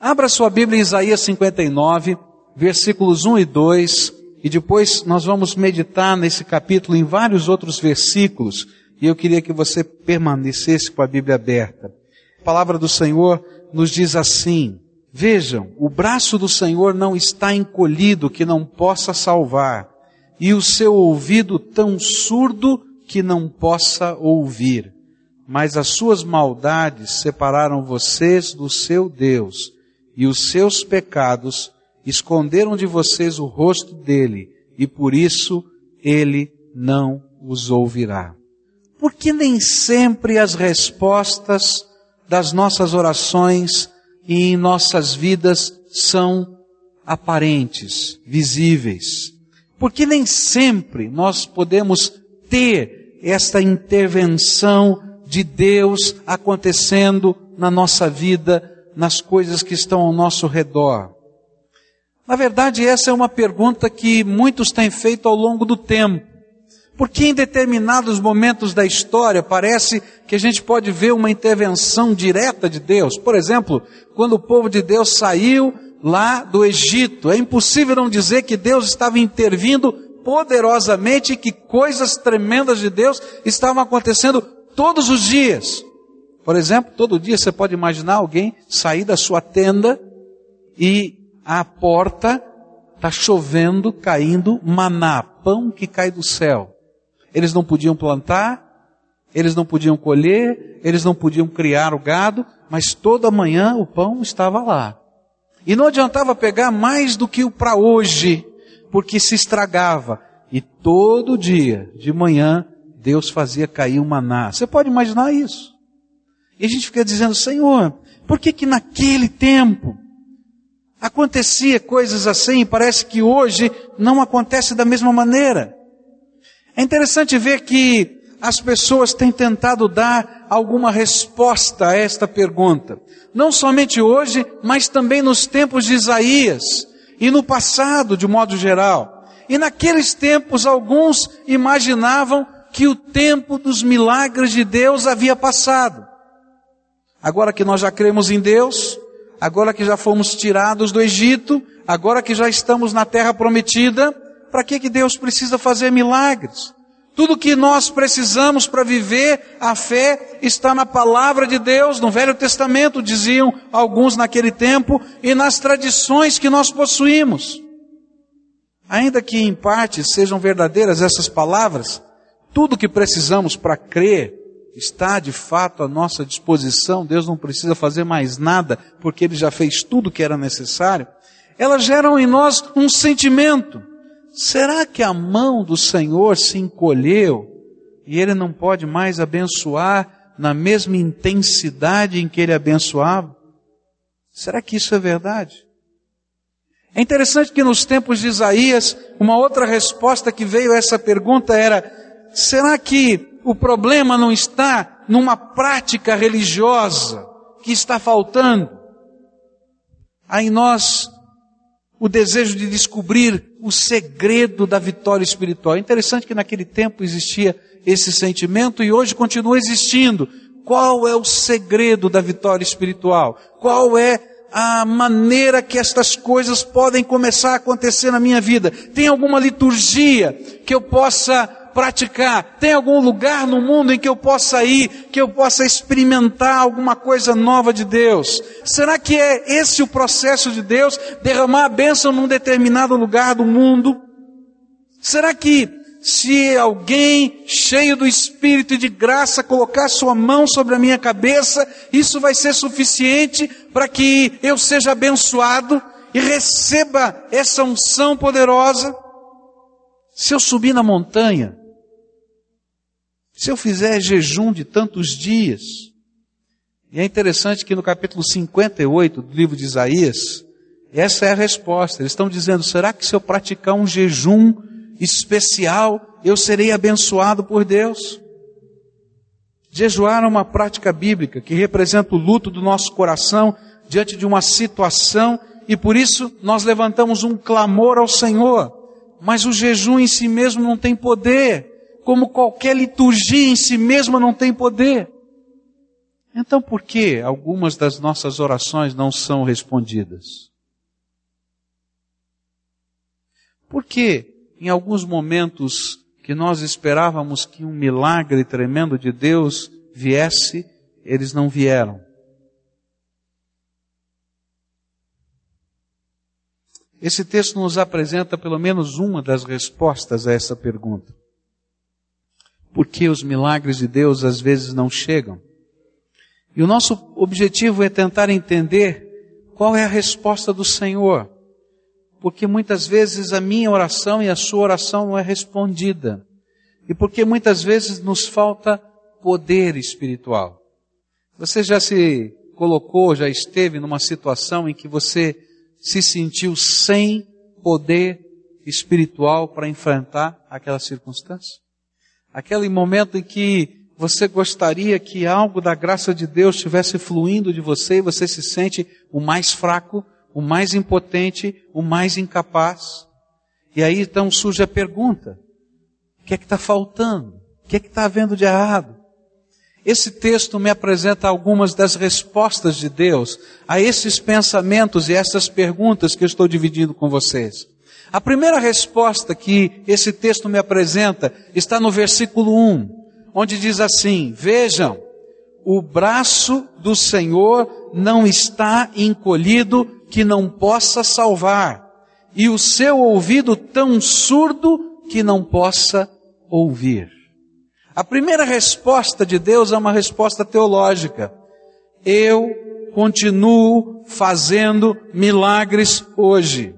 Abra sua Bíblia em Isaías 59, versículos 1 e 2, e depois nós vamos meditar nesse capítulo em vários outros versículos, e eu queria que você permanecesse com a Bíblia aberta. A palavra do Senhor nos diz assim: Vejam, o braço do Senhor não está encolhido que não possa salvar, e o seu ouvido tão surdo que não possa ouvir. Mas as suas maldades separaram vocês do seu Deus, e os seus pecados esconderam de vocês o rosto dele, e por isso ele não os ouvirá. Porque nem sempre as respostas das nossas orações e em nossas vidas são aparentes, visíveis. Porque nem sempre nós podemos ter esta intervenção de Deus acontecendo na nossa vida, nas coisas que estão ao nosso redor. Na verdade, essa é uma pergunta que muitos têm feito ao longo do tempo. Porque em determinados momentos da história parece que a gente pode ver uma intervenção direta de Deus. Por exemplo, quando o povo de Deus saiu lá do Egito, é impossível não dizer que Deus estava intervindo poderosamente e que coisas tremendas de Deus estavam acontecendo todos os dias. Por exemplo, todo dia você pode imaginar alguém sair da sua tenda e a porta está chovendo, caindo maná, pão que cai do céu. Eles não podiam plantar, eles não podiam colher, eles não podiam criar o gado, mas toda manhã o pão estava lá. E não adiantava pegar mais do que o para hoje, porque se estragava. E todo dia, de manhã, Deus fazia cair um maná. Você pode imaginar isso? E a gente fica dizendo, Senhor, por que que naquele tempo acontecia coisas assim e parece que hoje não acontece da mesma maneira? É interessante ver que as pessoas têm tentado dar alguma resposta a esta pergunta. Não somente hoje, mas também nos tempos de Isaías e no passado, de modo geral. E naqueles tempos, alguns imaginavam que o tempo dos milagres de Deus havia passado. Agora que nós já cremos em Deus, agora que já fomos tirados do Egito, agora que já estamos na terra prometida, para que, que Deus precisa fazer milagres? Tudo que nós precisamos para viver a fé está na palavra de Deus, no Velho Testamento, diziam alguns naquele tempo, e nas tradições que nós possuímos. Ainda que em parte sejam verdadeiras essas palavras, tudo que precisamos para crer está de fato à nossa disposição, Deus não precisa fazer mais nada, porque Ele já fez tudo que era necessário. Elas geram em nós um sentimento Será que a mão do Senhor se encolheu e ele não pode mais abençoar na mesma intensidade em que ele abençoava? Será que isso é verdade? É interessante que nos tempos de Isaías, uma outra resposta que veio a essa pergunta era: será que o problema não está numa prática religiosa que está faltando? Aí nós o desejo de descobrir o segredo da vitória espiritual. É interessante que naquele tempo existia esse sentimento e hoje continua existindo. Qual é o segredo da vitória espiritual? Qual é a maneira que estas coisas podem começar a acontecer na minha vida? Tem alguma liturgia que eu possa praticar? Tem algum lugar no mundo em que eu possa ir, que eu possa experimentar alguma coisa nova de Deus? Será que é esse o processo de Deus, derramar a bênção num determinado lugar do mundo? Será que se alguém cheio do Espírito e de graça colocar sua mão sobre a minha cabeça, isso vai ser suficiente para que eu seja abençoado e receba essa unção poderosa? Se eu subir na montanha, se eu fizer jejum de tantos dias, e é interessante que no capítulo 58 do livro de Isaías, essa é a resposta. Eles estão dizendo: será que se eu praticar um jejum especial, eu serei abençoado por Deus? Jejuar é uma prática bíblica que representa o luto do nosso coração diante de uma situação e por isso nós levantamos um clamor ao Senhor. Mas o jejum em si mesmo não tem poder como qualquer liturgia em si mesma não tem poder. Então por que algumas das nossas orações não são respondidas? Por que em alguns momentos que nós esperávamos que um milagre tremendo de Deus viesse, eles não vieram? Esse texto nos apresenta pelo menos uma das respostas a essa pergunta. Por que os milagres de Deus às vezes não chegam? E o nosso objetivo é tentar entender qual é a resposta do Senhor. Porque muitas vezes a minha oração e a sua oração não é respondida. E porque muitas vezes nos falta poder espiritual. Você já se colocou, já esteve numa situação em que você se sentiu sem poder espiritual para enfrentar aquela circunstância? Aquele momento em que você gostaria que algo da graça de Deus estivesse fluindo de você e você se sente o mais fraco, o mais impotente, o mais incapaz. E aí então surge a pergunta: o que é que está faltando? O que é que está havendo de errado? Esse texto me apresenta algumas das respostas de Deus a esses pensamentos e essas perguntas que eu estou dividindo com vocês. A primeira resposta que esse texto me apresenta está no versículo 1 onde diz assim: Vejam, o braço do Senhor não está encolhido que não possa salvar, e o seu ouvido tão surdo que não possa ouvir. A primeira resposta de Deus é uma resposta teológica. Eu continuo fazendo milagres hoje.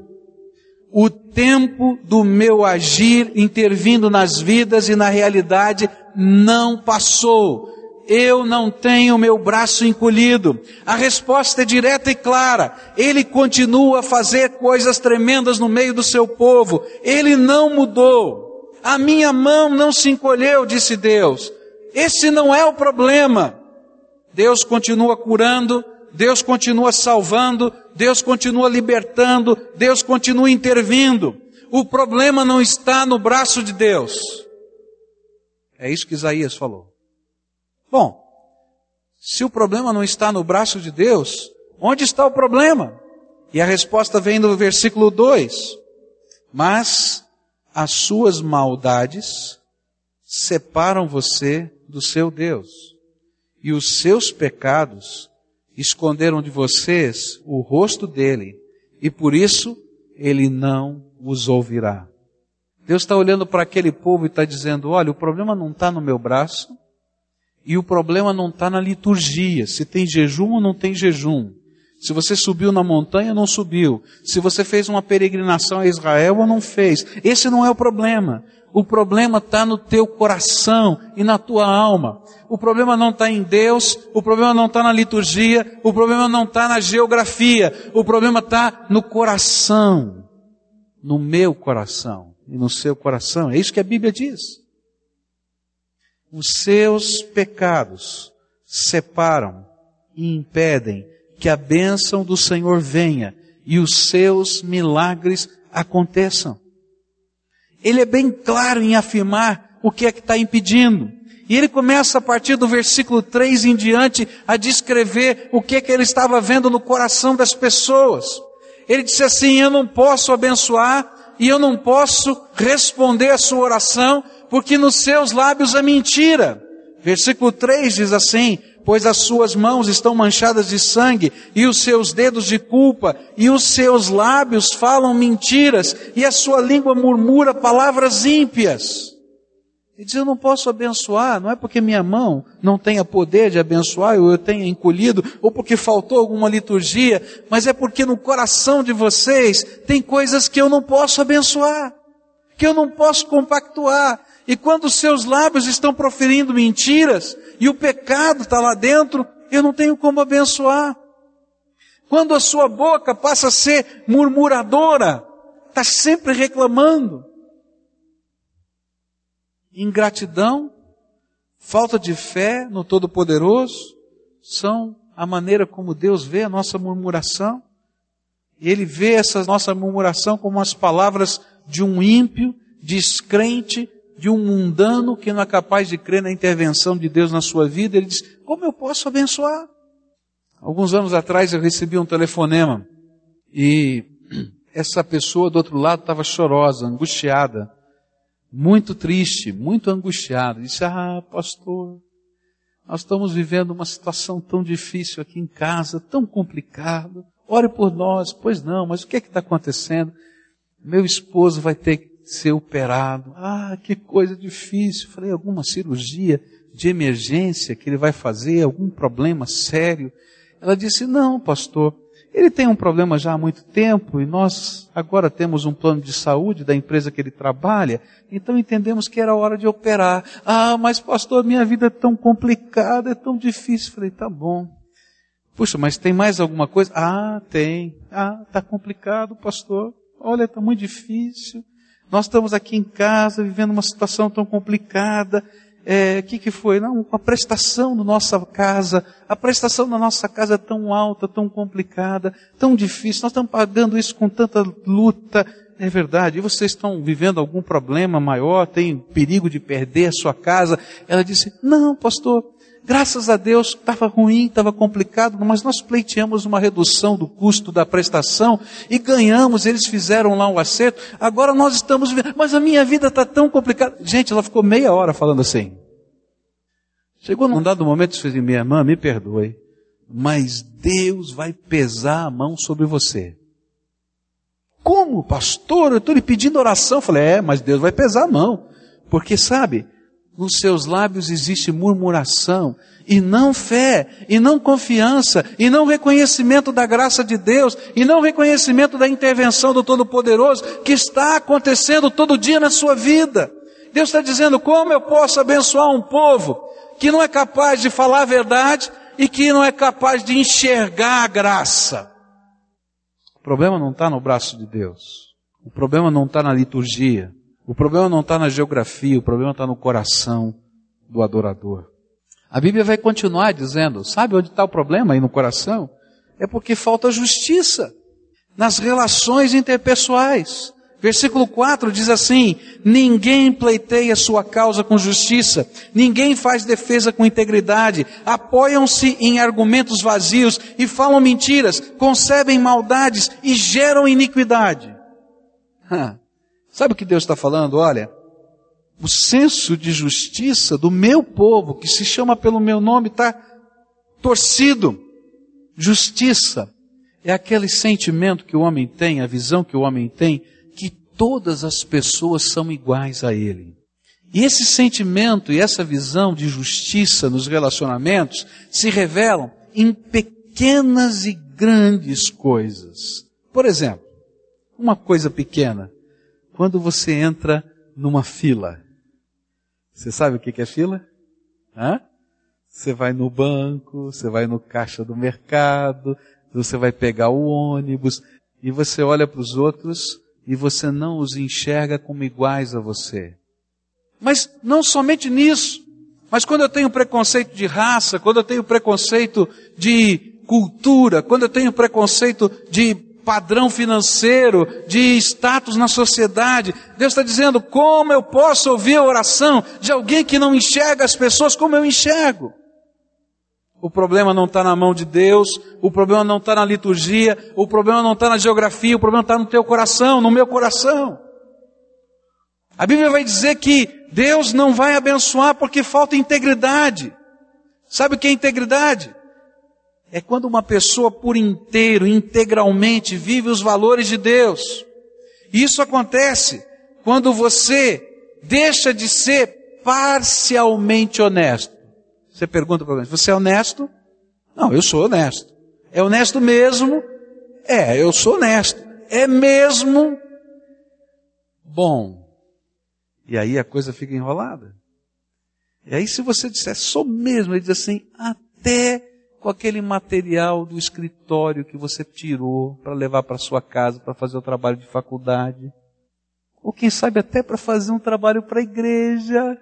O tempo do meu agir intervindo nas vidas e na realidade não passou. Eu não tenho meu braço encolhido. A resposta é direta e clara. Ele continua a fazer coisas tremendas no meio do seu povo. Ele não mudou. A minha mão não se encolheu, disse Deus. Esse não é o problema. Deus continua curando, Deus continua salvando, Deus continua libertando, Deus continua intervindo. O problema não está no braço de Deus. É isso que Isaías falou. Bom, se o problema não está no braço de Deus, onde está o problema? E a resposta vem do versículo 2. Mas as suas maldades separam você do seu Deus, e os seus pecados esconderam de vocês o rosto dele, e por isso ele não os ouvirá. Deus está olhando para aquele povo e está dizendo: olha, o problema não está no meu braço, e o problema não está na liturgia, se tem jejum ou não tem jejum. Se você subiu na montanha ou não subiu. Se você fez uma peregrinação a Israel ou não fez. Esse não é o problema. O problema está no teu coração e na tua alma. O problema não está em Deus, o problema não está na liturgia, o problema não está na geografia, o problema está no coração, no meu coração e no seu coração. É isso que a Bíblia diz. Os seus pecados separam e impedem que a bênção do Senhor venha e os seus milagres aconteçam. Ele é bem claro em afirmar o que é que está impedindo. E ele começa a partir do versículo 3 em diante a descrever o que é que ele estava vendo no coração das pessoas. Ele disse assim: Eu não posso abençoar e eu não posso responder a sua oração, porque nos seus lábios é mentira. Versículo 3 diz assim: Pois as suas mãos estão manchadas de sangue, e os seus dedos de culpa, e os seus lábios falam mentiras, e a sua língua murmura palavras ímpias. Ele diz, eu não posso abençoar, não é porque minha mão não tenha poder de abençoar, ou eu tenha encolhido, ou porque faltou alguma liturgia, mas é porque no coração de vocês tem coisas que eu não posso abençoar, que eu não posso compactuar. E quando seus lábios estão proferindo mentiras, e o pecado está lá dentro, eu não tenho como abençoar. Quando a sua boca passa a ser murmuradora, está sempre reclamando, ingratidão, falta de fé no Todo-Poderoso, são a maneira como Deus vê a nossa murmuração. Ele vê essa nossa murmuração como as palavras de um ímpio, descrente, de um mundano que não é capaz de crer na intervenção de Deus na sua vida. Ele diz: Como eu posso abençoar? Alguns anos atrás eu recebi um telefonema e essa pessoa do outro lado estava chorosa, angustiada, muito triste, muito angustiada. Disse: Ah, pastor, nós estamos vivendo uma situação tão difícil aqui em casa, tão complicado. Ore por nós. Pois não, mas o que é que está acontecendo? Meu esposo vai ter ser operado. Ah, que coisa difícil. Falei, alguma cirurgia de emergência que ele vai fazer, algum problema sério. Ela disse, não, pastor, ele tem um problema já há muito tempo e nós agora temos um plano de saúde da empresa que ele trabalha, então entendemos que era hora de operar. Ah, mas pastor, minha vida é tão complicada, é tão difícil. Falei, tá bom. Puxa, mas tem mais alguma coisa? Ah, tem. Ah, tá complicado, pastor. Olha, tá muito difícil. Nós estamos aqui em casa vivendo uma situação tão complicada é, que, que foi? Não, a prestação da nossa casa, a prestação da nossa casa é tão alta, tão complicada, tão difícil, nós estamos pagando isso com tanta luta. É verdade, e vocês estão vivendo algum problema maior, tem perigo de perder a sua casa? Ela disse, não, pastor, Graças a Deus, estava ruim, estava complicado, mas nós pleiteamos uma redução do custo da prestação e ganhamos, eles fizeram lá um acerto, agora nós estamos vivendo, mas a minha vida está tão complicada. Gente, ela ficou meia hora falando assim. Chegou num dado momento e disse, minha irmã, me perdoe, mas Deus vai pesar a mão sobre você. Como, pastor? Eu estou lhe pedindo oração. Eu falei, é, mas Deus vai pesar a mão. Porque sabe, nos seus lábios existe murmuração, e não fé, e não confiança, e não reconhecimento da graça de Deus, e não reconhecimento da intervenção do Todo-Poderoso que está acontecendo todo dia na sua vida. Deus está dizendo: como eu posso abençoar um povo que não é capaz de falar a verdade e que não é capaz de enxergar a graça? O problema não está no braço de Deus, o problema não está na liturgia, o problema não está na geografia, o problema está no coração do adorador. A Bíblia vai continuar dizendo: sabe onde está o problema aí no coração? É porque falta justiça nas relações interpessoais. Versículo 4 diz assim: Ninguém pleiteia sua causa com justiça, ninguém faz defesa com integridade, apoiam-se em argumentos vazios e falam mentiras, concebem maldades e geram iniquidade. Sabe o que Deus está falando? Olha, o senso de justiça do meu povo, que se chama pelo meu nome, está torcido. Justiça é aquele sentimento que o homem tem, a visão que o homem tem, que todas as pessoas são iguais a ele. E esse sentimento e essa visão de justiça nos relacionamentos se revelam em pequenas e grandes coisas. Por exemplo, uma coisa pequena. Quando você entra numa fila, você sabe o que é fila? Hã? Você vai no banco, você vai no caixa do mercado, você vai pegar o ônibus, e você olha para os outros e você não os enxerga como iguais a você. Mas não somente nisso, mas quando eu tenho preconceito de raça, quando eu tenho preconceito de cultura, quando eu tenho preconceito de padrão financeiro, de status na sociedade. Deus está dizendo: como eu posso ouvir a oração de alguém que não enxerga as pessoas como eu enxergo? O problema não está na mão de Deus, o problema não está na liturgia, o problema não está na geografia, o problema está no teu coração, no meu coração. A Bíblia vai dizer que Deus não vai abençoar porque falta integridade. Sabe o que é integridade? É quando uma pessoa por inteiro, integralmente vive os valores de Deus. Isso acontece quando você deixa de ser parcialmente honesto. Você pergunta para mim, você é honesto? Não, eu sou honesto. É honesto mesmo? É, eu sou honesto. É mesmo bom. E aí a coisa fica enrolada. E aí se você disser, sou mesmo, ele diz assim, até com aquele material do escritório que você tirou para levar para sua casa para fazer o trabalho de faculdade. Ou quem sabe até para fazer um trabalho para a igreja.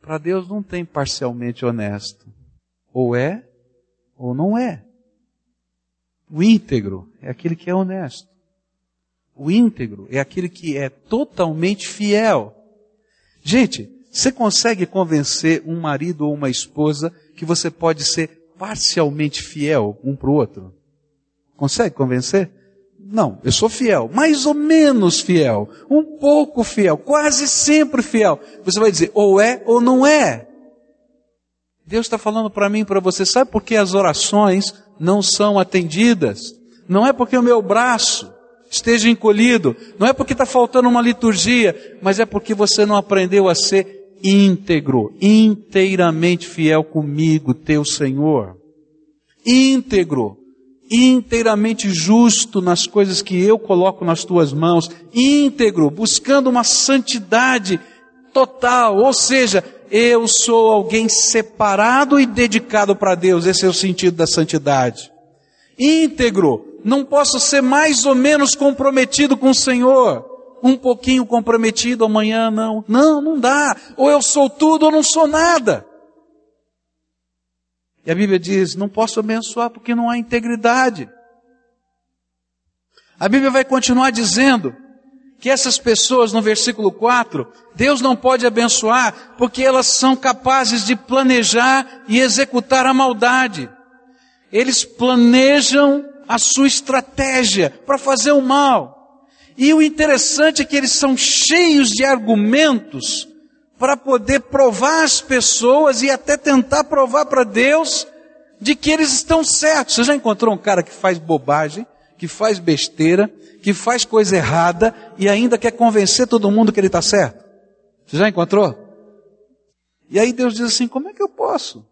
Para Deus não tem parcialmente honesto. Ou é, ou não é. O íntegro é aquele que é honesto. O íntegro é aquele que é totalmente fiel. Gente, você consegue convencer um marido ou uma esposa que você pode ser parcialmente fiel um para o outro? Consegue convencer? Não, eu sou fiel, mais ou menos fiel, um pouco fiel, quase sempre fiel. Você vai dizer, ou é ou não é. Deus está falando para mim e para você, sabe por que as orações não são atendidas? Não é porque o meu braço esteja encolhido, não é porque está faltando uma liturgia, mas é porque você não aprendeu a ser íntegro, inteiramente fiel comigo, teu Senhor. Íntegro, inteiramente justo nas coisas que eu coloco nas tuas mãos, íntegro, buscando uma santidade total, ou seja, eu sou alguém separado e dedicado para Deus, esse é o sentido da santidade. Íntegro, não posso ser mais ou menos comprometido com o Senhor, um pouquinho comprometido, amanhã não. Não, não dá. Ou eu sou tudo ou não sou nada. E a Bíblia diz: não posso abençoar porque não há integridade. A Bíblia vai continuar dizendo que essas pessoas, no versículo 4, Deus não pode abençoar porque elas são capazes de planejar e executar a maldade. Eles planejam a sua estratégia para fazer o mal. E o interessante é que eles são cheios de argumentos para poder provar às pessoas e até tentar provar para Deus de que eles estão certos. Você já encontrou um cara que faz bobagem, que faz besteira, que faz coisa errada e ainda quer convencer todo mundo que ele está certo? Você já encontrou? E aí Deus diz assim: como é que eu posso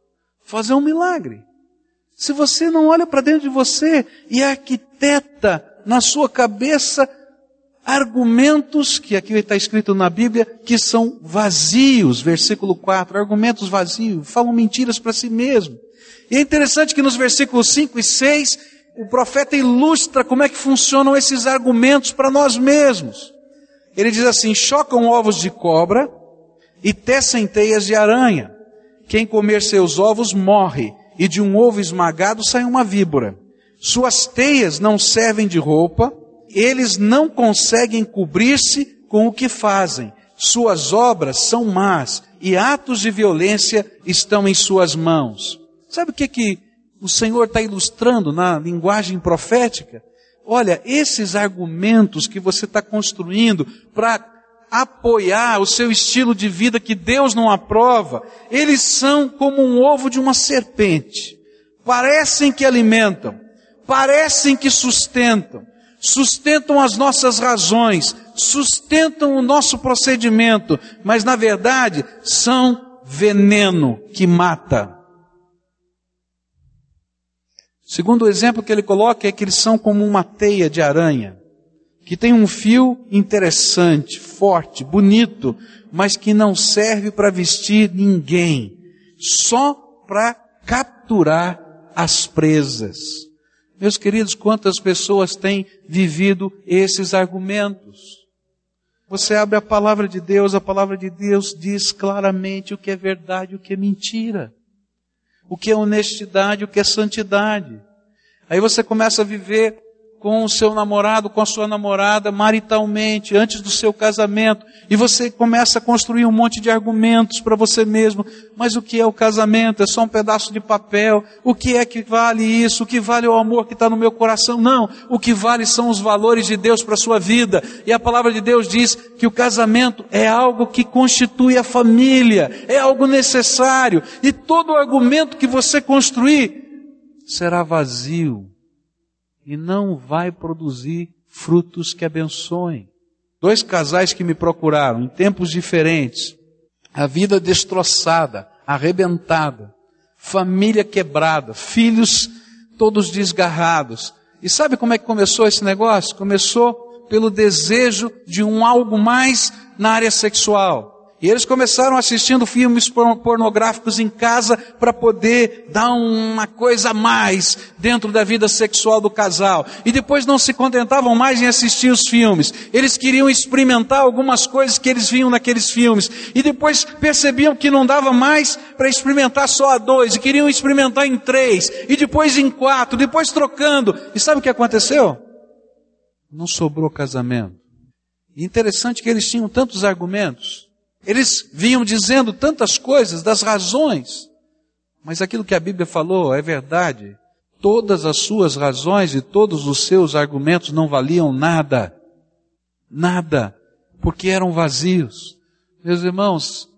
fazer um milagre? Se você não olha para dentro de você e arquiteta na sua cabeça argumentos, que aqui está escrito na Bíblia, que são vazios, versículo 4, argumentos vazios, falam mentiras para si mesmo. E é interessante que nos versículos 5 e 6, o profeta ilustra como é que funcionam esses argumentos para nós mesmos. Ele diz assim: chocam ovos de cobra e tecem teias de aranha. Quem comer seus ovos morre, e de um ovo esmagado sai uma víbora. Suas teias não servem de roupa, eles não conseguem cobrir-se com o que fazem. Suas obras são más e atos de violência estão em suas mãos. Sabe o que, que o Senhor está ilustrando na linguagem profética? Olha, esses argumentos que você está construindo para apoiar o seu estilo de vida que Deus não aprova, eles são como um ovo de uma serpente. Parecem que alimentam, parecem que sustentam, sustentam as nossas razões, sustentam o nosso procedimento, mas na verdade são veneno que mata. Segundo o exemplo que ele coloca é que eles são como uma teia de aranha, que tem um fio interessante, forte, bonito, mas que não serve para vestir ninguém, só para capturar as presas. Meus queridos, quantas pessoas têm vivido esses argumentos? Você abre a palavra de Deus, a palavra de Deus diz claramente o que é verdade, o que é mentira. O que é honestidade, o que é santidade. Aí você começa a viver com o seu namorado, com a sua namorada, maritalmente, antes do seu casamento, e você começa a construir um monte de argumentos para você mesmo. Mas o que é o casamento? É só um pedaço de papel. O que é que vale isso? O que vale o amor que está no meu coração? Não. O que vale são os valores de Deus para a sua vida. E a palavra de Deus diz que o casamento é algo que constitui a família, é algo necessário. E todo argumento que você construir será vazio e não vai produzir frutos que abençoem. Dois casais que me procuraram em tempos diferentes, a vida destroçada, arrebentada, família quebrada, filhos todos desgarrados. E sabe como é que começou esse negócio? Começou pelo desejo de um algo mais na área sexual. E eles começaram assistindo filmes pornográficos em casa para poder dar uma coisa a mais dentro da vida sexual do casal. E depois não se contentavam mais em assistir os filmes. Eles queriam experimentar algumas coisas que eles viam naqueles filmes. E depois percebiam que não dava mais para experimentar só a dois. E queriam experimentar em três. E depois em quatro. Depois trocando. E sabe o que aconteceu? Não sobrou casamento. E interessante que eles tinham tantos argumentos Eles vinham dizendo tantas coisas, das razões. Mas aquilo que a Bíblia falou é verdade. Todas as suas razões e todos os seus argumentos não valiam nada. Nada. Porque eram vazios. Meus irmãos,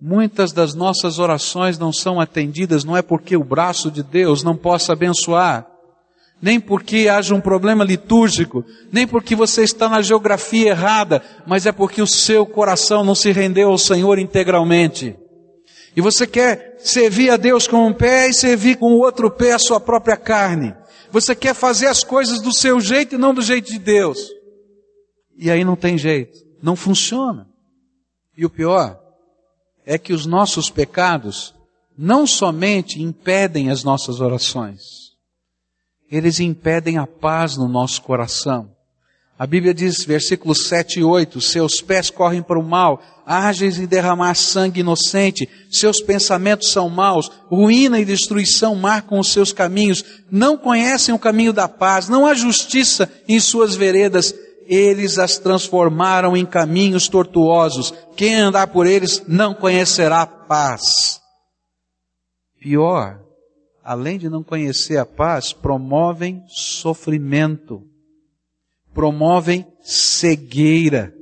muitas das nossas orações não são atendidas, não é porque o braço de Deus não possa abençoar nem porque haja um problema litúrgico, nem porque você está na geografia errada, mas é porque o seu coração não se rendeu ao Senhor integralmente. E você quer servir a Deus com um pé e servir com o outro pé a sua própria carne. Você quer fazer as coisas do seu jeito e não do jeito de Deus. E aí não tem jeito. Não funciona. E o pior é que os nossos pecados não somente impedem as nossas orações, eles impedem a paz no nosso coração. A Bíblia diz, versículos 7 e 8, seus pés correm para o mal, ágeis em derramar sangue inocente, seus pensamentos são maus, ruína e destruição marcam os seus caminhos, não conhecem o caminho da paz, não há justiça em suas veredas, eles as transformaram em caminhos tortuosos, quem andar por eles não conhecerá paz. Pior, além de não conhecer a paz, promovem sofrimento, promovem cegueira.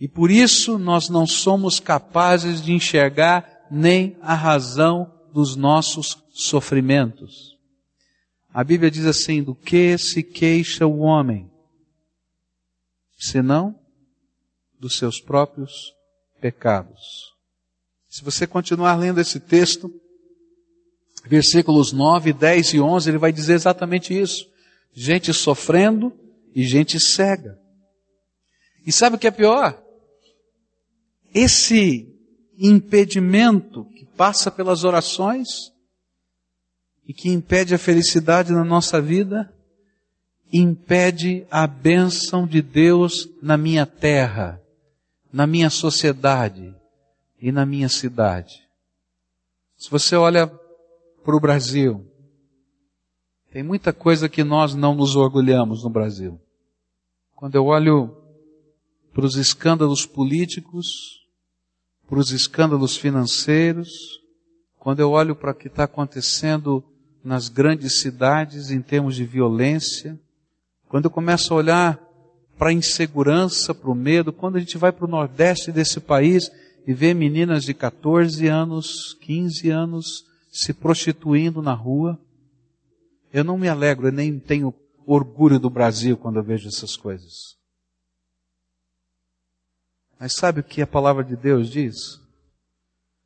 E por isso nós não somos capazes de enxergar nem a razão dos nossos sofrimentos. A Bíblia diz assim: do que se queixa o homem? Senão dos seus próprios pecados. Se você continuar lendo esse texto, versículos 9, 10 e 11, ele vai dizer exatamente isso. Gente sofrendo e gente cega. E sabe o que é pior? Esse impedimento que passa pelas orações e que impede a felicidade na nossa vida, impede a bênção de Deus na minha terra, na minha sociedade e na minha cidade. Se você olha para o Brasil. Tem muita coisa que nós não nos orgulhamos no Brasil. Quando eu olho para os escândalos políticos, para os escândalos financeiros, quando eu olho para o que está acontecendo nas grandes cidades em termos de violência, quando eu começo a olhar para a insegurança, para o medo, quando a gente vai para o nordeste desse país e vê meninas de 14 anos, 15 anos, se prostituindo na rua. Eu não me alegro, eu nem tenho orgulho do Brasil quando eu vejo essas coisas. Mas sabe o que a palavra de Deus diz?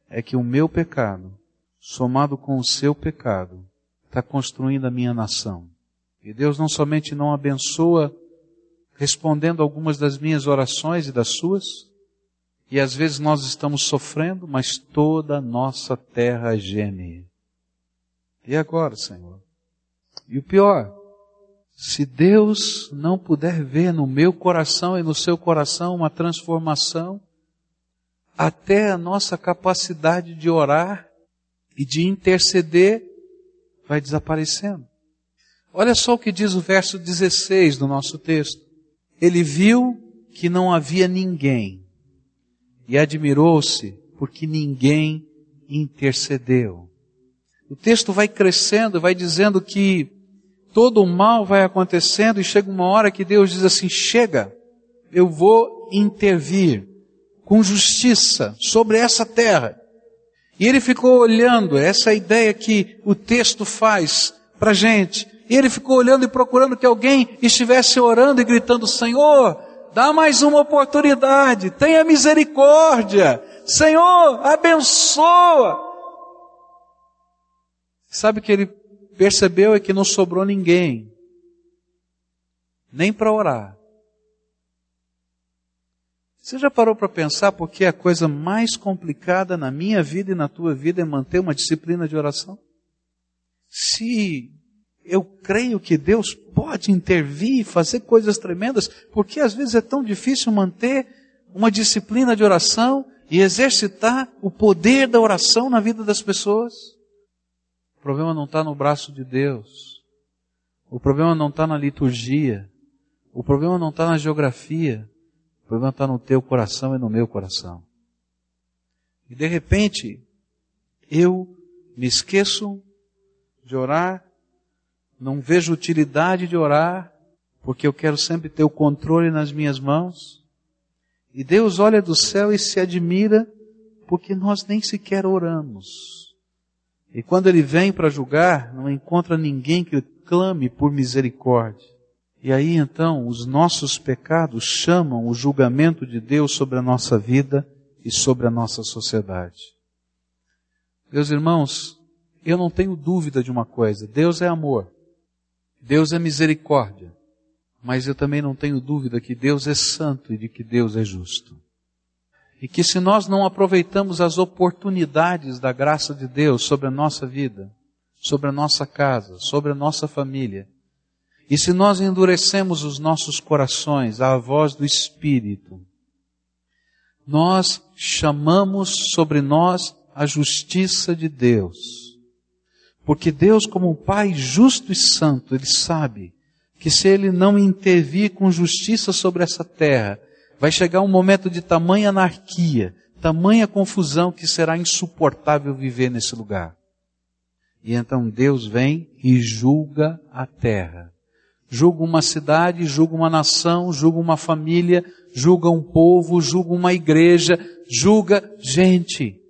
É que o meu pecado, somado com o seu pecado, está construindo a minha nação. E Deus não somente não abençoa respondendo algumas das minhas orações e das suas, e às vezes nós estamos sofrendo, mas toda a nossa terra geme. E agora, Senhor? E o pior, se Deus não puder ver no meu coração e no seu coração uma transformação, até a nossa capacidade de orar e de interceder vai desaparecendo. Olha só o que diz o verso 16 do nosso texto. Ele viu que não havia ninguém e admirou-se porque ninguém intercedeu. O texto vai crescendo, vai dizendo que todo o mal vai acontecendo e chega uma hora que Deus diz assim: chega, eu vou intervir com justiça sobre essa terra. E ele ficou olhando, essa ideia que o texto faz para gente. E ele ficou olhando e procurando que alguém estivesse orando e gritando: Senhor, Dá mais uma oportunidade. Tenha misericórdia. Senhor, abençoa. Sabe o que ele percebeu é que não sobrou ninguém. Nem para orar. Você já parou para pensar porque a coisa mais complicada na minha vida e na tua vida é manter uma disciplina de oração? Se eu creio que Deus pode intervir e fazer coisas tremendas, porque às vezes é tão difícil manter uma disciplina de oração e exercitar o poder da oração na vida das pessoas. O problema não está no braço de Deus. O problema não está na liturgia. O problema não está na geografia. O problema está no teu coração e no meu coração. E de repente, eu me esqueço de orar, não vejo utilidade de orar, porque eu quero sempre ter o controle nas minhas mãos. E Deus olha do céu e se admira porque nós nem sequer oramos. E quando ele vem para julgar, não encontra ninguém que clame por misericórdia. E aí então os nossos pecados chamam o julgamento de Deus sobre a nossa vida e sobre a nossa sociedade. Meus irmãos, eu não tenho dúvida de uma coisa: Deus é amor, Deus é misericórdia, mas eu também não tenho dúvida que Deus é santo e de que Deus é justo. E que se nós não aproveitamos as oportunidades da graça de Deus sobre a nossa vida, sobre a nossa casa, sobre a nossa família, e se nós endurecemos os nossos corações à voz do Espírito, nós chamamos sobre nós a justiça de Deus. Porque Deus, como um Pai justo e santo, Ele sabe que se Ele não intervir com justiça sobre essa terra, vai chegar um momento de tamanha anarquia, tamanha confusão que será insuportável viver nesse lugar. E então Deus vem e julga a terra julga uma cidade, julga uma nação, julga uma família, julga um povo, julga uma igreja, julga gente.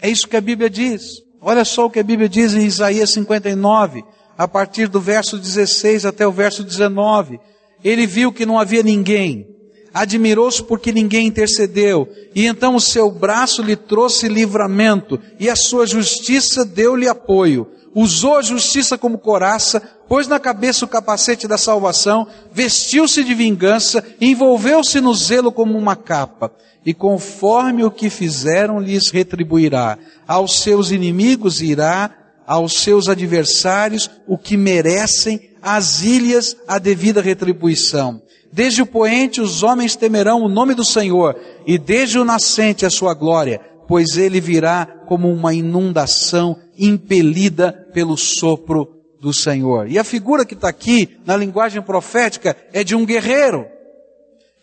É isso que a Bíblia diz. Olha só o que a Bíblia diz em Isaías 59, a partir do verso 16 até o verso 19. Ele viu que não havia ninguém, admirou-se porque ninguém intercedeu, e então o seu braço lhe trouxe livramento, e a sua justiça deu-lhe apoio usou a justiça como coraça, pôs na cabeça o capacete da salvação, vestiu-se de vingança, envolveu-se no zelo como uma capa, e conforme o que fizeram lhes retribuirá. Aos seus inimigos irá, aos seus adversários o que merecem, às ilhas a devida retribuição. Desde o poente os homens temerão o nome do Senhor, e desde o nascente a sua glória pois ele virá como uma inundação impelida pelo sopro do Senhor. E a figura que está aqui na linguagem profética é de um guerreiro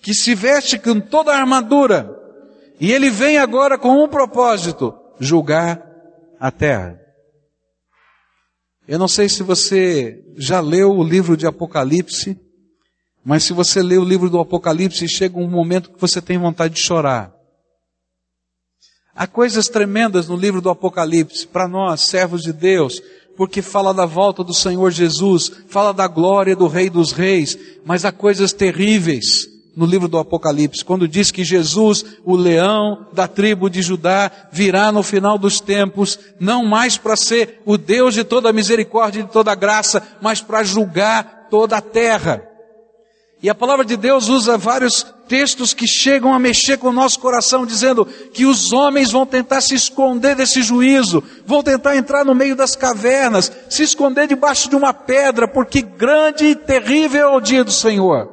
que se veste com toda a armadura e ele vem agora com um propósito: julgar a terra. Eu não sei se você já leu o livro de Apocalipse, mas se você lê o livro do Apocalipse, chega um momento que você tem vontade de chorar. Há coisas tremendas no livro do Apocalipse para nós, servos de Deus, porque fala da volta do Senhor Jesus, fala da glória do Rei dos Reis, mas há coisas terríveis no livro do Apocalipse, quando diz que Jesus, o leão da tribo de Judá, virá no final dos tempos, não mais para ser o Deus de toda misericórdia e de toda graça, mas para julgar toda a terra. E a palavra de Deus usa vários textos que chegam a mexer com o nosso coração, dizendo que os homens vão tentar se esconder desse juízo, vão tentar entrar no meio das cavernas, se esconder debaixo de uma pedra, porque grande e terrível é o dia do Senhor.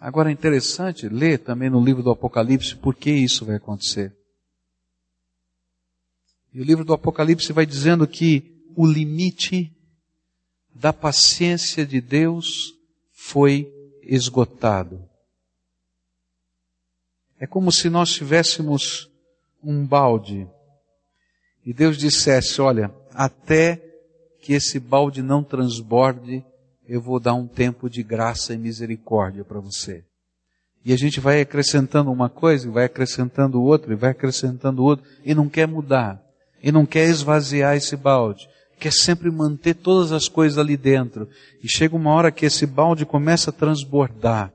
Agora é interessante ler também no livro do Apocalipse por que isso vai acontecer. E o livro do Apocalipse vai dizendo que o limite da paciência de Deus foi esgotado. É como se nós tivéssemos um balde e Deus dissesse: Olha, até que esse balde não transborde, eu vou dar um tempo de graça e misericórdia para você. E a gente vai acrescentando uma coisa, e vai acrescentando outra, e vai acrescentando outra, e não quer mudar, e não quer esvaziar esse balde quer sempre manter todas as coisas ali dentro. E chega uma hora que esse balde começa a transbordar.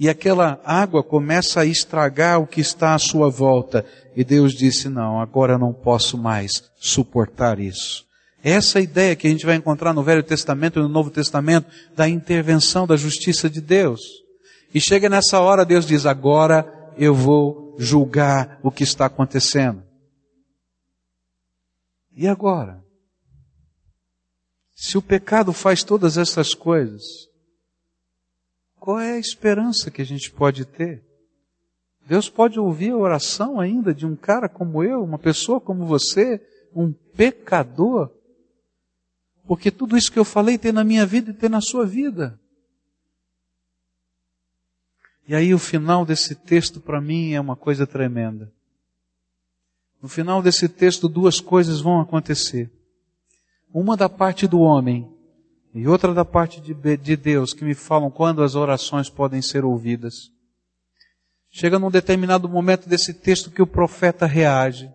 E aquela água começa a estragar o que está à sua volta. E Deus disse: Não, agora não posso mais suportar isso. Essa é ideia que a gente vai encontrar no Velho Testamento e no Novo Testamento da intervenção da justiça de Deus. E chega nessa hora, Deus diz: Agora eu vou julgar o que está acontecendo. E agora? Se o pecado faz todas essas coisas, qual é a esperança que a gente pode ter? Deus pode ouvir a oração ainda de um cara como eu, uma pessoa como você, um pecador? Porque tudo isso que eu falei tem na minha vida e tem na sua vida. E aí o final desse texto para mim é uma coisa tremenda. No final desse texto duas coisas vão acontecer. Uma da parte do homem e outra da parte de, de Deus que me falam quando as orações podem ser ouvidas. Chega num determinado momento desse texto que o profeta reage.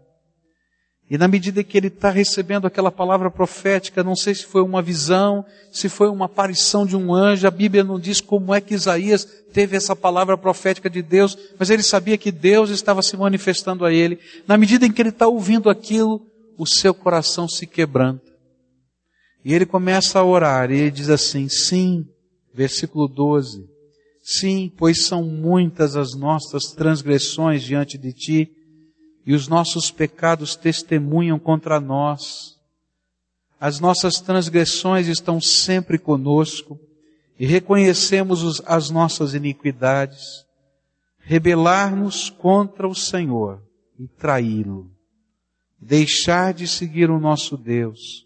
E na medida que ele está recebendo aquela palavra profética, não sei se foi uma visão, se foi uma aparição de um anjo, a Bíblia não diz como é que Isaías teve essa palavra profética de Deus, mas ele sabia que Deus estava se manifestando a ele. Na medida em que ele está ouvindo aquilo, o seu coração se quebranta. E ele começa a orar, e ele diz assim: sim, versículo 12, sim, pois são muitas as nossas transgressões diante de ti, e os nossos pecados testemunham contra nós. As nossas transgressões estão sempre conosco, e reconhecemos as nossas iniquidades, rebelar-nos contra o Senhor e traí-lo, deixar de seguir o nosso Deus,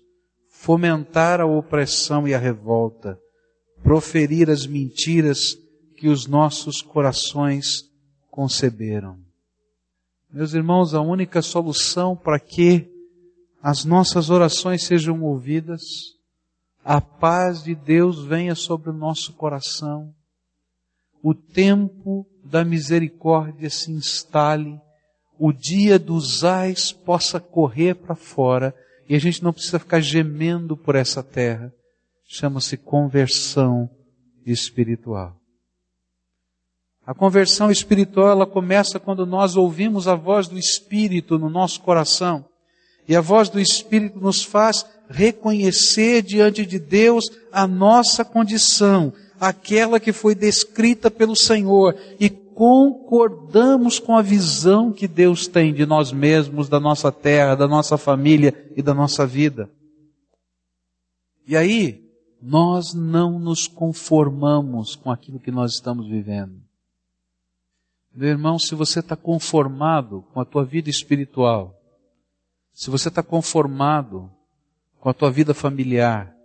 fomentar a opressão e a revolta, proferir as mentiras que os nossos corações conceberam. Meus irmãos, a única solução para que as nossas orações sejam ouvidas, a paz de Deus venha sobre o nosso coração, o tempo da misericórdia se instale, o dia dos ais possa correr para fora e a gente não precisa ficar gemendo por essa terra. Chama-se conversão espiritual. A conversão espiritual ela começa quando nós ouvimos a voz do Espírito no nosso coração. E a voz do Espírito nos faz reconhecer diante de Deus a nossa condição, aquela que foi descrita pelo Senhor, e concordamos com a visão que Deus tem de nós mesmos, da nossa terra, da nossa família e da nossa vida. E aí, nós não nos conformamos com aquilo que nós estamos vivendo. Meu irmão, se você está conformado com a tua vida espiritual, se você está conformado com a tua vida familiar,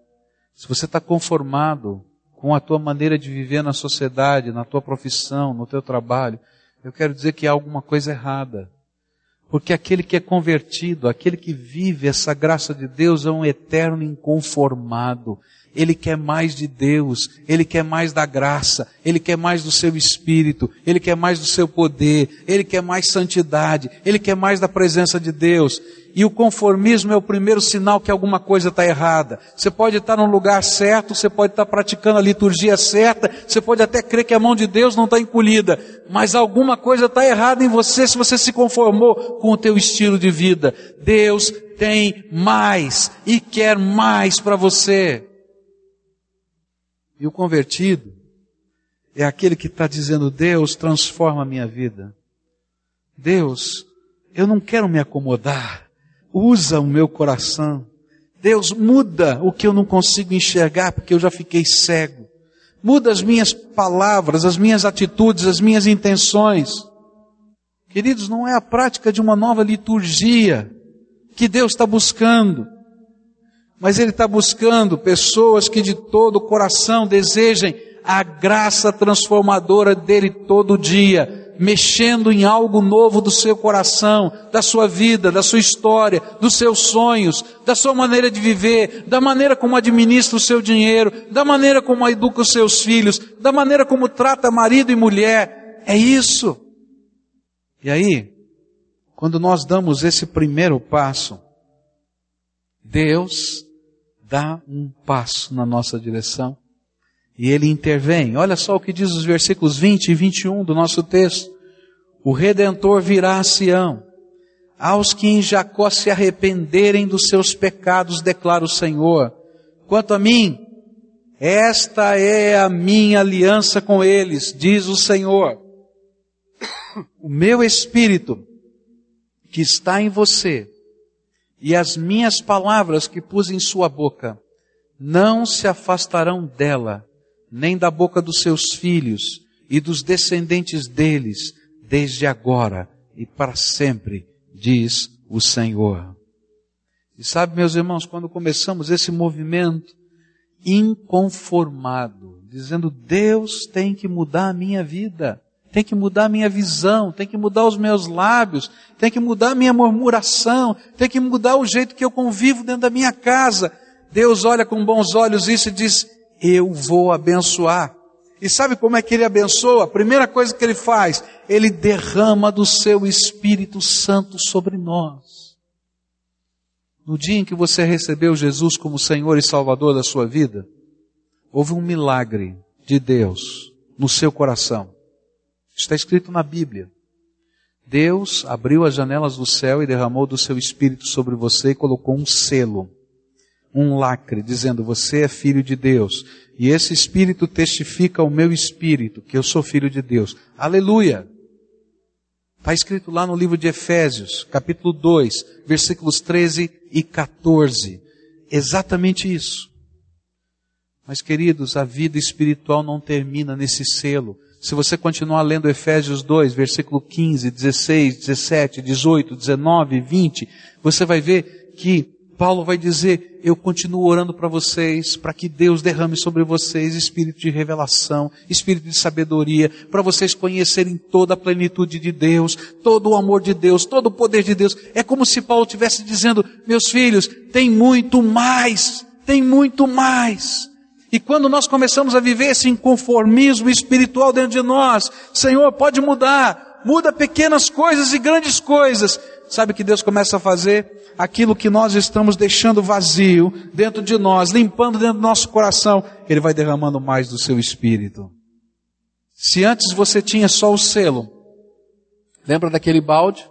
se você está conformado com a tua maneira de viver na sociedade, na tua profissão, no teu trabalho, eu quero dizer que há alguma coisa errada. Porque aquele que é convertido, aquele que vive essa graça de Deus é um eterno inconformado. Ele quer mais de Deus, ele quer mais da graça, ele quer mais do seu espírito, ele quer mais do seu poder, ele quer mais santidade, ele quer mais da presença de Deus. E o conformismo é o primeiro sinal que alguma coisa está errada. Você pode estar no lugar certo, você pode estar praticando a liturgia certa, você pode até crer que a mão de Deus não está encolhida, mas alguma coisa está errada em você se você se conformou com o teu estilo de vida. Deus tem mais e quer mais para você. E o convertido é aquele que está dizendo: Deus transforma a minha vida. Deus, eu não quero me acomodar. Usa o meu coração. Deus muda o que eu não consigo enxergar porque eu já fiquei cego. Muda as minhas palavras, as minhas atitudes, as minhas intenções. Queridos, não é a prática de uma nova liturgia que Deus está buscando. Mas Ele está buscando pessoas que de todo o coração desejem a graça transformadora dele todo dia, mexendo em algo novo do seu coração, da sua vida, da sua história, dos seus sonhos, da sua maneira de viver, da maneira como administra o seu dinheiro, da maneira como educa os seus filhos, da maneira como trata marido e mulher. É isso. E aí, quando nós damos esse primeiro passo, Deus dá um passo na nossa direção e ele intervém. Olha só o que diz os versículos 20 e 21 do nosso texto. O redentor virá a Sião. Aos que em Jacó se arrependerem dos seus pecados, declara o Senhor. Quanto a mim, esta é a minha aliança com eles, diz o Senhor. O meu espírito que está em você e as minhas palavras que pus em sua boca não se afastarão dela, nem da boca dos seus filhos e dos descendentes deles, desde agora e para sempre, diz o Senhor. E sabe, meus irmãos, quando começamos esse movimento inconformado, dizendo Deus tem que mudar a minha vida, tem que mudar a minha visão, tem que mudar os meus lábios, tem que mudar a minha murmuração, tem que mudar o jeito que eu convivo dentro da minha casa. Deus olha com bons olhos isso e diz: Eu vou abençoar. E sabe como é que ele abençoa? A primeira coisa que ele faz, ele derrama do seu Espírito Santo sobre nós. No dia em que você recebeu Jesus como Senhor e Salvador da sua vida, houve um milagre de Deus no seu coração. Está escrito na Bíblia. Deus abriu as janelas do céu e derramou do seu Espírito sobre você e colocou um selo, um lacre, dizendo: Você é filho de Deus. E esse Espírito testifica ao meu Espírito que eu sou filho de Deus. Aleluia! Está escrito lá no livro de Efésios, capítulo 2, versículos 13 e 14. Exatamente isso. Mas, queridos, a vida espiritual não termina nesse selo. Se você continuar lendo Efésios 2, versículo 15, 16, 17, 18, 19, 20, você vai ver que Paulo vai dizer: Eu continuo orando para vocês, para que Deus derrame sobre vocês espírito de revelação, espírito de sabedoria, para vocês conhecerem toda a plenitude de Deus, todo o amor de Deus, todo o poder de Deus. É como se Paulo estivesse dizendo: Meus filhos, tem muito mais, tem muito mais. E quando nós começamos a viver esse inconformismo espiritual dentro de nós, Senhor, pode mudar, muda pequenas coisas e grandes coisas. Sabe que Deus começa a fazer? Aquilo que nós estamos deixando vazio dentro de nós, limpando dentro do nosso coração, Ele vai derramando mais do seu espírito. Se antes você tinha só o selo, lembra daquele balde?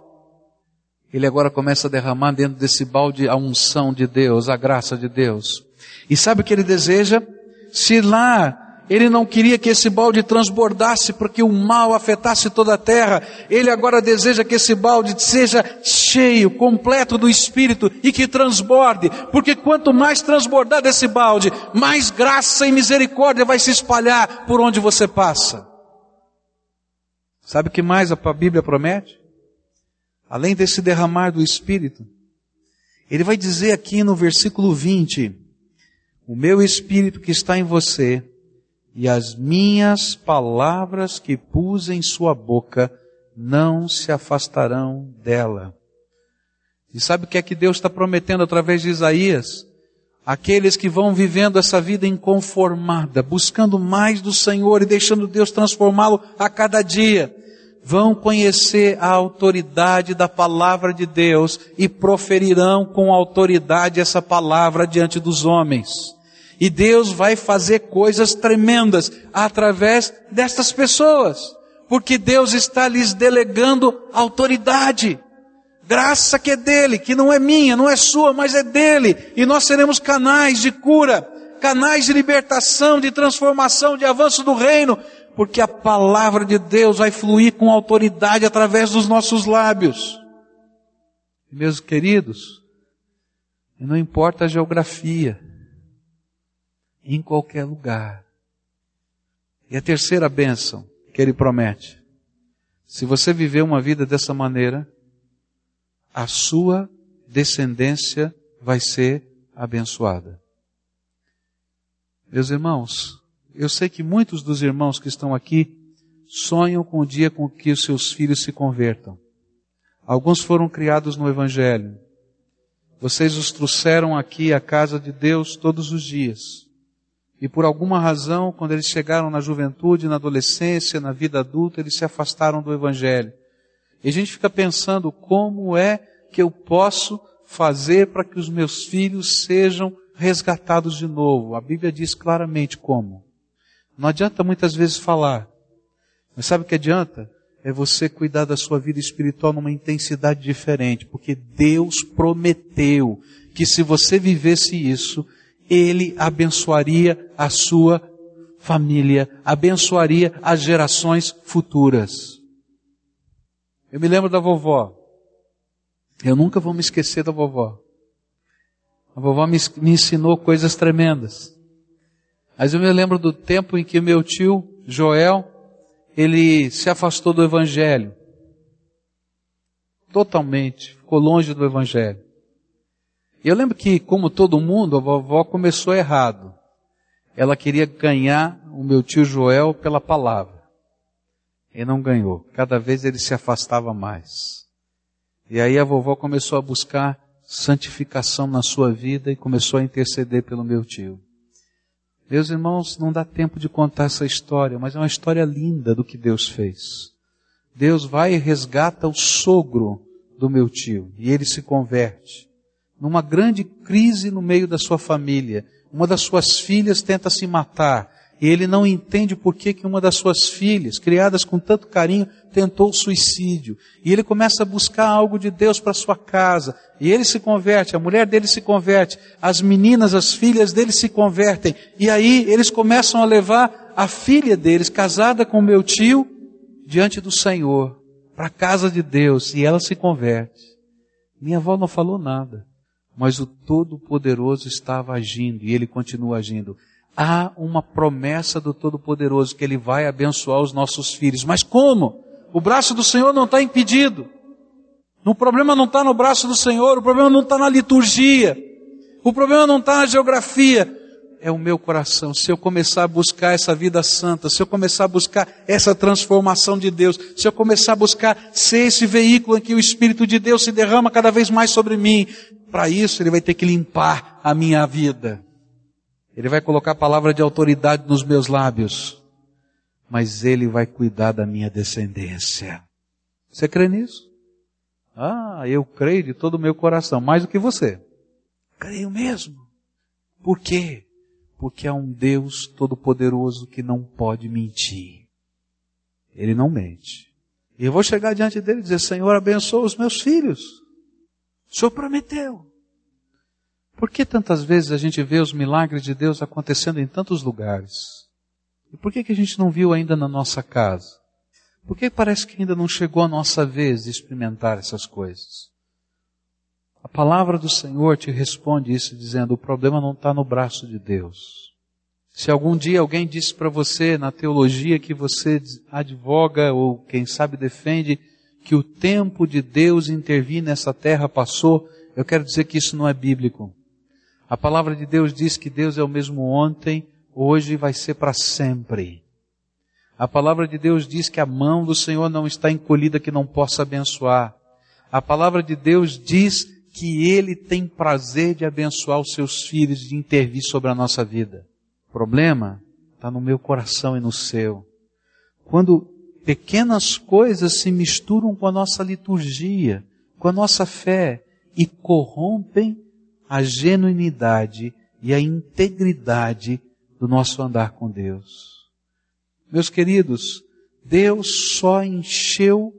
Ele agora começa a derramar dentro desse balde a unção de Deus, a graça de Deus. E sabe o que ele deseja? Se lá ele não queria que esse balde transbordasse porque o mal afetasse toda a terra. Ele agora deseja que esse balde seja cheio, completo do Espírito e que transborde. Porque quanto mais transbordar desse balde, mais graça e misericórdia vai se espalhar por onde você passa. Sabe o que mais a Bíblia promete? Além desse derramar do Espírito, ele vai dizer aqui no versículo 20, o meu espírito que está em você e as minhas palavras que pus em sua boca não se afastarão dela. E sabe o que é que Deus está prometendo através de Isaías? Aqueles que vão vivendo essa vida inconformada, buscando mais do Senhor e deixando Deus transformá-lo a cada dia, vão conhecer a autoridade da palavra de Deus e proferirão com autoridade essa palavra diante dos homens. E Deus vai fazer coisas tremendas através destas pessoas, porque Deus está lhes delegando autoridade. Graça que é dele, que não é minha, não é sua, mas é dele. E nós seremos canais de cura, canais de libertação, de transformação, de avanço do reino, porque a palavra de Deus vai fluir com autoridade através dos nossos lábios. Meus queridos, não importa a geografia, em qualquer lugar. E a terceira bênção que ele promete: se você viver uma vida dessa maneira, a sua descendência vai ser abençoada. Meus irmãos, eu sei que muitos dos irmãos que estão aqui sonham com o dia com que os seus filhos se convertam. Alguns foram criados no Evangelho. Vocês os trouxeram aqui à casa de Deus todos os dias. E por alguma razão, quando eles chegaram na juventude, na adolescência, na vida adulta, eles se afastaram do Evangelho. E a gente fica pensando como é que eu posso fazer para que os meus filhos sejam resgatados de novo. A Bíblia diz claramente como. Não adianta muitas vezes falar. Mas sabe o que adianta? É você cuidar da sua vida espiritual numa intensidade diferente, porque Deus prometeu que se você vivesse isso, ele abençoaria a sua família, abençoaria as gerações futuras. Eu me lembro da vovó. Eu nunca vou me esquecer da vovó. A vovó me, me ensinou coisas tremendas. Mas eu me lembro do tempo em que meu tio, Joel, ele se afastou do Evangelho. Totalmente. Ficou longe do Evangelho. E eu lembro que, como todo mundo, a vovó começou errado. Ela queria ganhar o meu tio Joel pela palavra. E não ganhou. Cada vez ele se afastava mais. E aí a vovó começou a buscar santificação na sua vida e começou a interceder pelo meu tio. Meus irmãos, não dá tempo de contar essa história, mas é uma história linda do que Deus fez. Deus vai e resgata o sogro do meu tio e ele se converte. Numa grande crise no meio da sua família, uma das suas filhas tenta se matar e ele não entende por que, que uma das suas filhas, criadas com tanto carinho, tentou o suicídio. E ele começa a buscar algo de Deus para sua casa. E ele se converte, a mulher dele se converte, as meninas, as filhas dele se convertem. E aí eles começam a levar a filha deles, casada com meu tio, diante do Senhor, para a casa de Deus. E ela se converte. Minha avó não falou nada. Mas o Todo-Poderoso estava agindo e ele continua agindo há uma promessa do Todo-Poderoso que Ele vai abençoar os nossos filhos. Mas como? O braço do Senhor não está impedido. O problema não está no braço do Senhor, o problema não está na liturgia, o problema não está na geografia. É o meu coração. Se eu começar a buscar essa vida santa, se eu começar a buscar essa transformação de Deus, se eu começar a buscar ser esse veículo em que o Espírito de Deus se derrama cada vez mais sobre mim, para isso Ele vai ter que limpar a minha vida. Ele vai colocar a palavra de autoridade nos meus lábios, mas Ele vai cuidar da minha descendência. Você crê nisso? Ah, eu creio de todo o meu coração, mais do que você. Creio mesmo. Por quê? Porque há um Deus todo-poderoso que não pode mentir. Ele não mente. E eu vou chegar diante dele e dizer, Senhor, abençoa os meus filhos. O Senhor prometeu. Por que tantas vezes a gente vê os milagres de Deus acontecendo em tantos lugares? E por que, que a gente não viu ainda na nossa casa? Por que parece que ainda não chegou a nossa vez de experimentar essas coisas? A palavra do Senhor te responde isso dizendo: o problema não está no braço de Deus. Se algum dia alguém disse para você na teologia que você advoga ou quem sabe defende que o tempo de Deus intervir nessa terra passou, eu quero dizer que isso não é bíblico. A palavra de Deus diz que Deus é o mesmo ontem, hoje e vai ser para sempre. A palavra de Deus diz que a mão do Senhor não está encolhida que não possa abençoar. A palavra de Deus diz que Ele tem prazer de abençoar os seus filhos, de intervir sobre a nossa vida. O problema está no meu coração e no seu. Quando pequenas coisas se misturam com a nossa liturgia, com a nossa fé e corrompem a genuinidade e a integridade do nosso andar com Deus. Meus queridos, Deus só encheu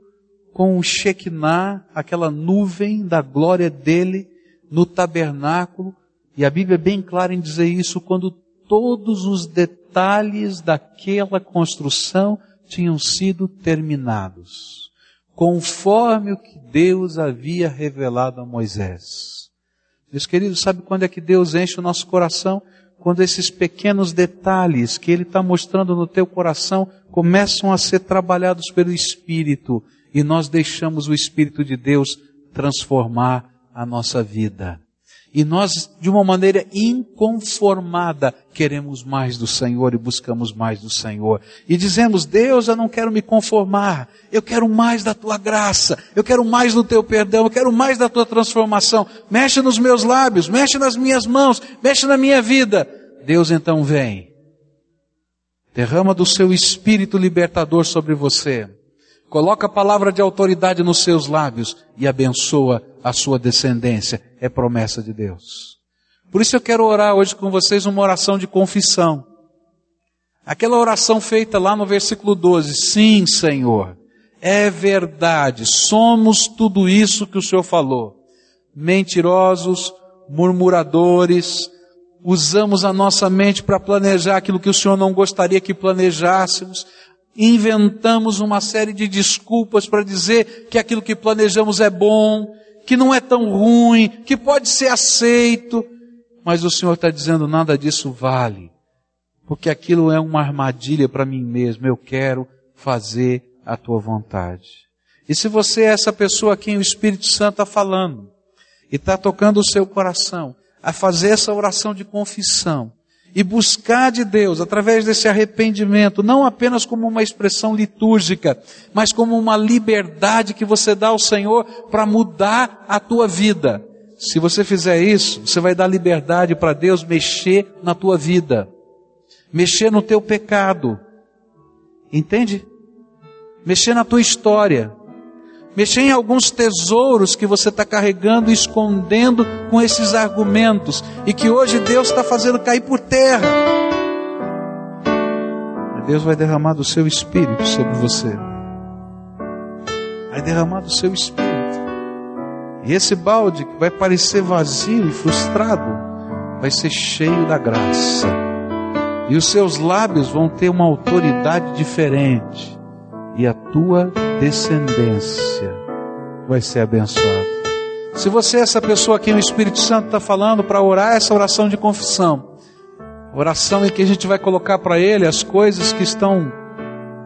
com o Shekinah, aquela nuvem da glória dele no tabernáculo, e a Bíblia é bem clara em dizer isso, quando todos os detalhes daquela construção tinham sido terminados, conforme o que Deus havia revelado a Moisés. Meus queridos, sabe quando é que Deus enche o nosso coração? Quando esses pequenos detalhes que Ele está mostrando no teu coração começam a ser trabalhados pelo Espírito e nós deixamos o Espírito de Deus transformar a nossa vida. E nós, de uma maneira inconformada, queremos mais do Senhor e buscamos mais do Senhor. E dizemos, Deus, eu não quero me conformar. Eu quero mais da tua graça. Eu quero mais do teu perdão. Eu quero mais da tua transformação. Mexe nos meus lábios, mexe nas minhas mãos, mexe na minha vida. Deus então vem. Derrama do seu espírito libertador sobre você. Coloca a palavra de autoridade nos seus lábios e abençoa a sua descendência. É promessa de Deus. Por isso eu quero orar hoje com vocês uma oração de confissão. Aquela oração feita lá no versículo 12. Sim, Senhor, é verdade, somos tudo isso que o Senhor falou. Mentirosos, murmuradores, usamos a nossa mente para planejar aquilo que o Senhor não gostaria que planejássemos, inventamos uma série de desculpas para dizer que aquilo que planejamos é bom, que não é tão ruim, que pode ser aceito, mas o Senhor está dizendo nada disso vale, porque aquilo é uma armadilha para mim mesmo, eu quero fazer a tua vontade. E se você é essa pessoa a quem o Espírito Santo está falando, e está tocando o seu coração, a fazer essa oração de confissão, e buscar de Deus, através desse arrependimento, não apenas como uma expressão litúrgica, mas como uma liberdade que você dá ao Senhor para mudar a tua vida. Se você fizer isso, você vai dar liberdade para Deus mexer na tua vida, mexer no teu pecado. Entende? Mexer na tua história. Mexer em alguns tesouros que você está carregando e escondendo com esses argumentos e que hoje Deus está fazendo cair por terra. Deus vai derramar do seu espírito sobre você. Vai derramar do seu espírito. E esse balde que vai parecer vazio e frustrado, vai ser cheio da graça. E os seus lábios vão ter uma autoridade diferente. E a tua descendência vai ser abençoada. Se você é essa pessoa que o Espírito Santo está falando para orar essa oração de confissão, oração em que a gente vai colocar para Ele as coisas que estão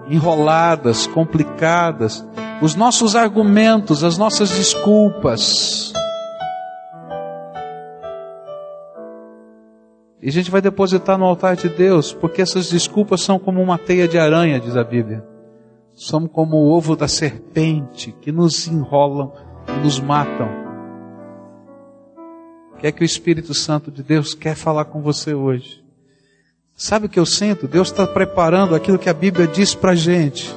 enroladas, complicadas, os nossos argumentos, as nossas desculpas. E a gente vai depositar no altar de Deus, porque essas desculpas são como uma teia de aranha, diz a Bíblia. Somos como o ovo da serpente que nos enrolam e nos matam. O que é que o Espírito Santo de Deus quer falar com você hoje? Sabe o que eu sinto? Deus está preparando aquilo que a Bíblia diz para a gente.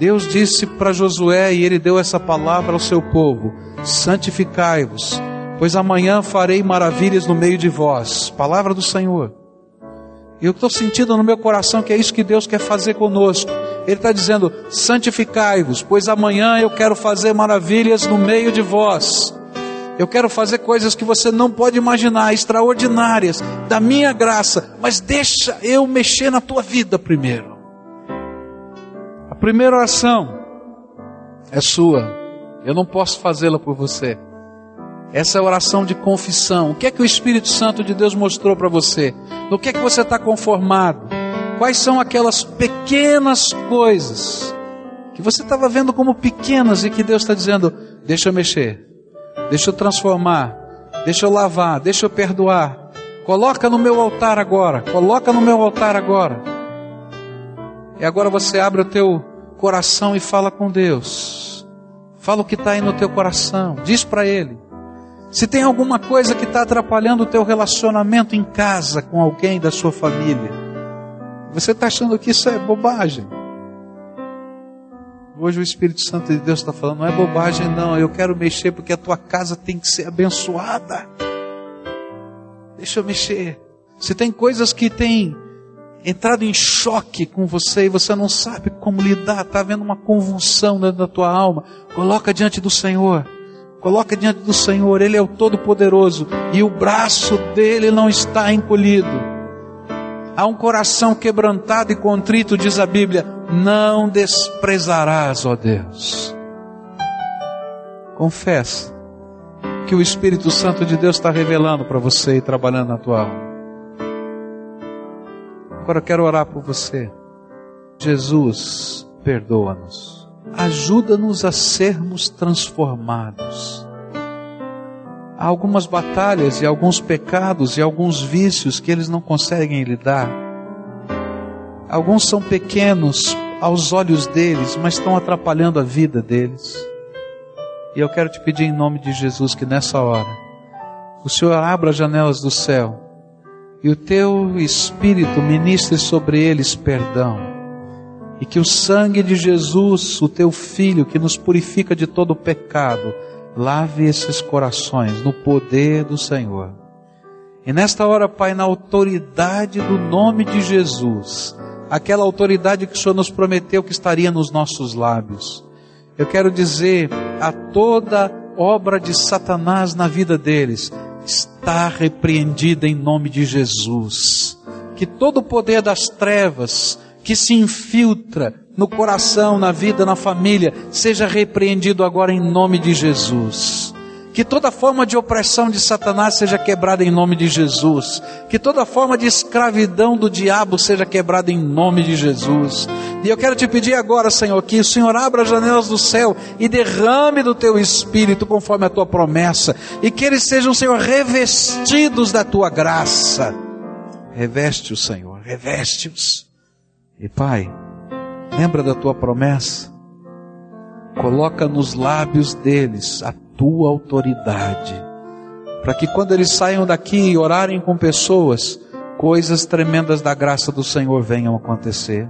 Deus disse para Josué, e ele deu essa palavra ao seu povo: santificai-vos, pois amanhã farei maravilhas no meio de vós. Palavra do Senhor. Eu estou sentindo no meu coração que é isso que Deus quer fazer conosco. Ele está dizendo: santificai-vos, pois amanhã eu quero fazer maravilhas no meio de vós. Eu quero fazer coisas que você não pode imaginar, extraordinárias, da minha graça, mas deixa eu mexer na tua vida primeiro. A primeira oração é sua, eu não posso fazê-la por você. Essa é a oração de confissão. O que é que o Espírito Santo de Deus mostrou para você? No que é que você está conformado? Quais são aquelas pequenas coisas que você estava vendo como pequenas e que Deus está dizendo: deixa eu mexer, deixa eu transformar, deixa eu lavar, deixa eu perdoar. Coloca no meu altar agora, coloca no meu altar agora. E agora você abre o teu coração e fala com Deus. Fala o que está aí no teu coração, diz para Ele. Se tem alguma coisa que está atrapalhando o teu relacionamento em casa com alguém da sua família, você está achando que isso é bobagem. Hoje o Espírito Santo de Deus está falando, não é bobagem não, eu quero mexer porque a tua casa tem que ser abençoada. Deixa eu mexer. Se tem coisas que têm entrado em choque com você e você não sabe como lidar, está havendo uma convulsão dentro da tua alma, coloca diante do Senhor. Coloca diante do Senhor, Ele é o Todo-Poderoso e o braço dele não está encolhido. Há um coração quebrantado e contrito, diz a Bíblia, não desprezarás, ó Deus. Confessa que o Espírito Santo de Deus está revelando para você e trabalhando na tua alma. Agora eu quero orar por você. Jesus, perdoa-nos ajuda-nos a sermos transformados. Há algumas batalhas e alguns pecados e alguns vícios que eles não conseguem lidar. Alguns são pequenos aos olhos deles, mas estão atrapalhando a vida deles. E eu quero te pedir em nome de Jesus que nessa hora o Senhor abra as janelas do céu e o teu Espírito ministre sobre eles perdão e que o sangue de Jesus, o teu filho, que nos purifica de todo pecado, lave esses corações no poder do Senhor. E nesta hora, Pai, na autoridade do nome de Jesus, aquela autoridade que o Senhor nos prometeu que estaria nos nossos lábios, eu quero dizer a toda obra de Satanás na vida deles, está repreendida em nome de Jesus. Que todo o poder das trevas, que se infiltra no coração, na vida, na família, seja repreendido agora em nome de Jesus. Que toda forma de opressão de Satanás seja quebrada em nome de Jesus. Que toda forma de escravidão do diabo seja quebrada em nome de Jesus. E eu quero te pedir agora, Senhor, que o Senhor abra as janelas do céu e derrame do teu espírito conforme a tua promessa. E que eles sejam, Senhor, revestidos da tua graça Reveste o Senhor, reveste-os. E Pai, lembra da tua promessa? Coloca nos lábios deles a tua autoridade, para que quando eles saiam daqui e orarem com pessoas, coisas tremendas da graça do Senhor venham acontecer.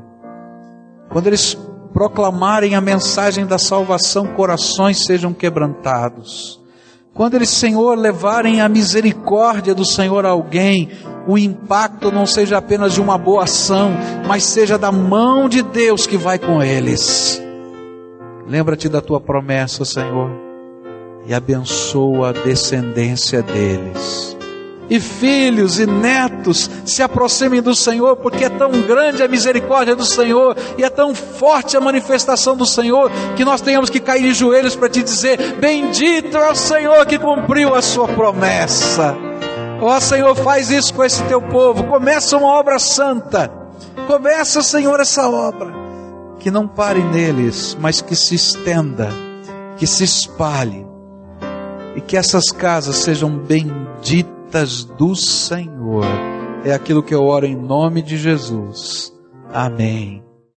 Quando eles proclamarem a mensagem da salvação, corações sejam quebrantados. Quando eles, Senhor, levarem a misericórdia do Senhor a alguém, o impacto não seja apenas de uma boa ação, mas seja da mão de Deus que vai com eles. Lembra-te da tua promessa, Senhor, e abençoa a descendência deles e filhos e netos se aproximem do Senhor, porque é tão grande a misericórdia do Senhor e é tão forte a manifestação do Senhor que nós tenhamos que cair de joelhos para te dizer: Bendito é o Senhor que cumpriu a sua promessa. Ó oh, Senhor, faz isso com esse teu povo. Começa uma obra santa. Começa, Senhor, essa obra. Que não pare neles, mas que se estenda, que se espalhe. E que essas casas sejam benditas do Senhor. É aquilo que eu oro em nome de Jesus. Amém.